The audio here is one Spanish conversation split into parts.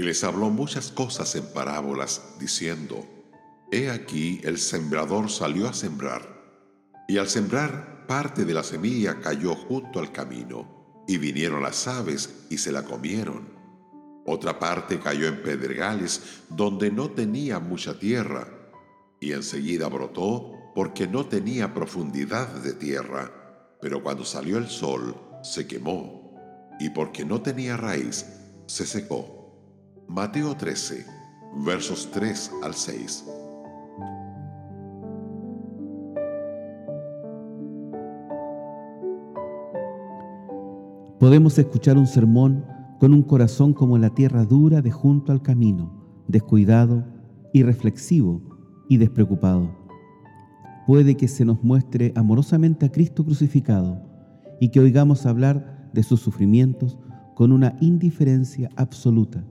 les habló muchas cosas en parábolas, diciendo, He aquí el sembrador salió a sembrar, y al sembrar parte de la semilla cayó junto al camino, y vinieron las aves y se la comieron. Otra parte cayó en pedregales donde no tenía mucha tierra, y enseguida brotó porque no tenía profundidad de tierra, pero cuando salió el sol se quemó, y porque no tenía raíz se secó. Mateo 13, versos 3 al 6. Podemos escuchar un sermón con un corazón como la tierra dura de junto al camino, descuidado, irreflexivo y despreocupado. Puede que se nos muestre amorosamente a Cristo crucificado y que oigamos hablar de sus sufrimientos con una indiferencia absoluta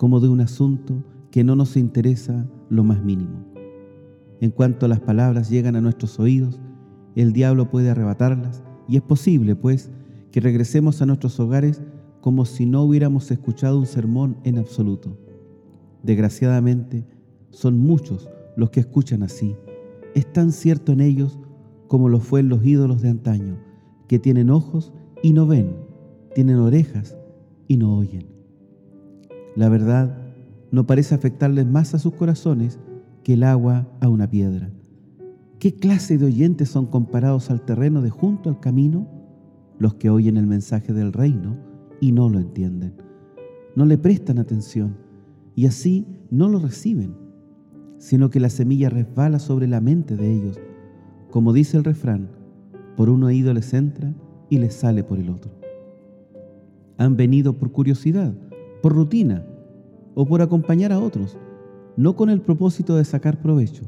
como de un asunto que no nos interesa lo más mínimo. En cuanto las palabras llegan a nuestros oídos, el diablo puede arrebatarlas y es posible, pues, que regresemos a nuestros hogares como si no hubiéramos escuchado un sermón en absoluto. Desgraciadamente, son muchos los que escuchan así. Es tan cierto en ellos como lo fue en los ídolos de antaño, que tienen ojos y no ven, tienen orejas y no oyen. La verdad no parece afectarles más a sus corazones que el agua a una piedra. ¿Qué clase de oyentes son comparados al terreno de junto al camino? Los que oyen el mensaje del reino y no lo entienden. No le prestan atención y así no lo reciben, sino que la semilla resbala sobre la mente de ellos. Como dice el refrán, por un oído les entra y les sale por el otro. Han venido por curiosidad por rutina o por acompañar a otros, no con el propósito de sacar provecho.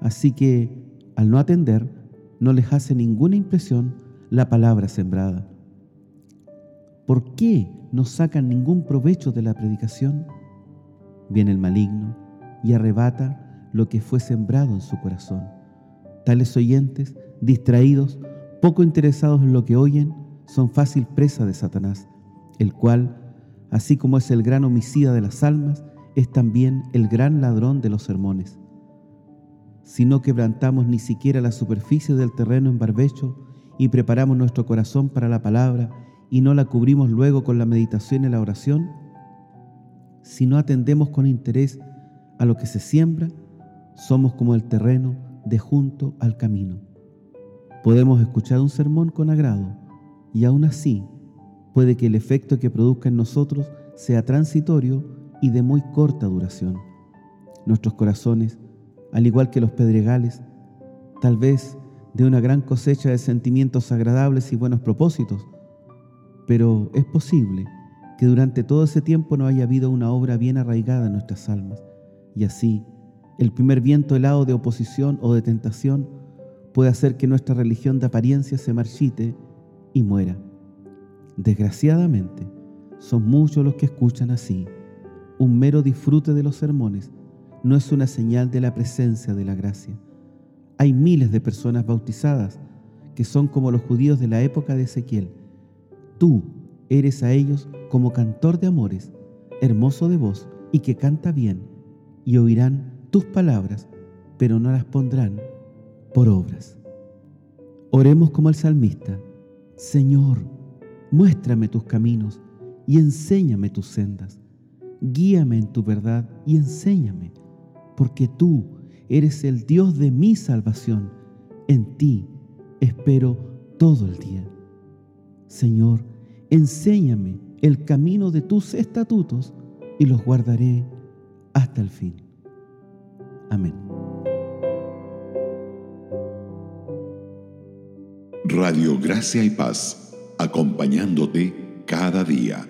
Así que, al no atender, no les hace ninguna impresión la palabra sembrada. ¿Por qué no sacan ningún provecho de la predicación? Viene el maligno y arrebata lo que fue sembrado en su corazón. Tales oyentes, distraídos, poco interesados en lo que oyen, son fácil presa de Satanás, el cual así como es el gran homicida de las almas, es también el gran ladrón de los sermones. Si no quebrantamos ni siquiera la superficie del terreno en barbecho y preparamos nuestro corazón para la palabra y no la cubrimos luego con la meditación y la oración, si no atendemos con interés a lo que se siembra, somos como el terreno de junto al camino. Podemos escuchar un sermón con agrado y aún así puede que el efecto que produzca en nosotros sea transitorio y de muy corta duración. Nuestros corazones, al igual que los pedregales, tal vez de una gran cosecha de sentimientos agradables y buenos propósitos, pero es posible que durante todo ese tiempo no haya habido una obra bien arraigada en nuestras almas, y así el primer viento helado de oposición o de tentación puede hacer que nuestra religión de apariencia se marchite y muera. Desgraciadamente, son muchos los que escuchan así. Un mero disfrute de los sermones no es una señal de la presencia de la gracia. Hay miles de personas bautizadas que son como los judíos de la época de Ezequiel. Tú eres a ellos como cantor de amores, hermoso de voz y que canta bien, y oirán tus palabras, pero no las pondrán por obras. Oremos como el salmista, Señor, Muéstrame tus caminos y enséñame tus sendas. Guíame en tu verdad y enséñame, porque tú eres el Dios de mi salvación. En ti espero todo el día. Señor, enséñame el camino de tus estatutos y los guardaré hasta el fin. Amén. Radio Gracia y Paz acompañándote cada día.